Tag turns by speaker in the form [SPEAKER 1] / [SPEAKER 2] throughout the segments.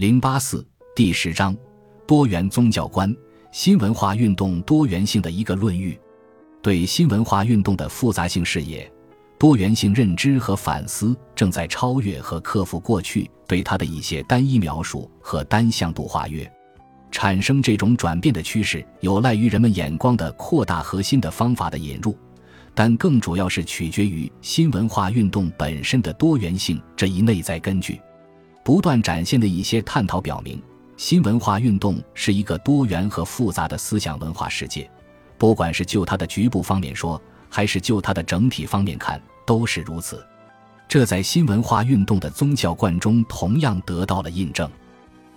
[SPEAKER 1] 零八四第十章：多元宗教观，新文化运动多元性的一个论域。对新文化运动的复杂性视野、多元性认知和反思，正在超越和克服过去对它的一些单一描述和单向度化约。产生这种转变的趋势，有赖于人们眼光的扩大和新的方法的引入，但更主要是取决于新文化运动本身的多元性这一内在根据。不断展现的一些探讨表明，新文化运动是一个多元和复杂的思想文化世界，不管是就它的局部方面说，还是就它的整体方面看，都是如此。这在新文化运动的宗教观中同样得到了印证。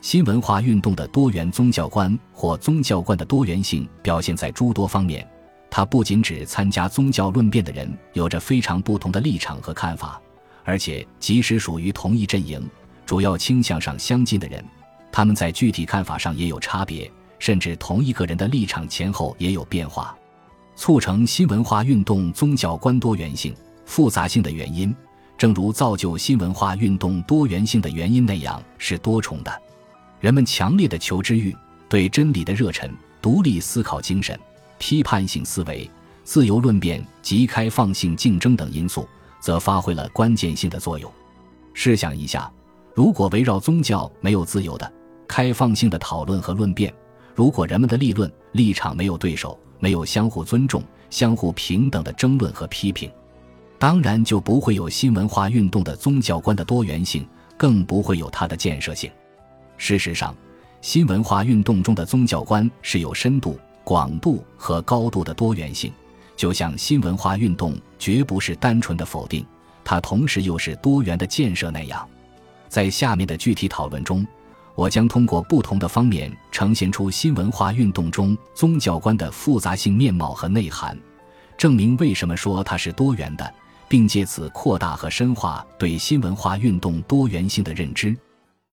[SPEAKER 1] 新文化运动的多元宗教观或宗教观的多元性表现在诸多方面。它不仅指参加宗教论辩的人有着非常不同的立场和看法，而且即使属于同一阵营、主要倾向上相近的人，他们在具体看法上也有差别，甚至同一个人的立场前后也有变化。促成新文化运动宗教观多元性、复杂性的原因，正如造就新文化运动多元性的原因那样，是多重的。人们强烈的求知欲、对真理的热忱、独立思考精神、批判性思维、自由论辩及开放性竞争等因素，则发挥了关键性的作用。试想一下，如果围绕宗教没有自由的、开放性的讨论和论辩，如果人们的立论立场没有对手，没有相互尊重、相互平等的争论和批评，当然就不会有新文化运动的宗教观的多元性，更不会有它的建设性。事实上，新文化运动中的宗教观是有深度、广度和高度的多元性，就像新文化运动绝不是单纯的否定，它同时又是多元的建设那样。在下面的具体讨论中，我将通过不同的方面呈现出新文化运动中宗教观的复杂性面貌和内涵，证明为什么说它是多元的，并借此扩大和深化对新文化运动多元性的认知。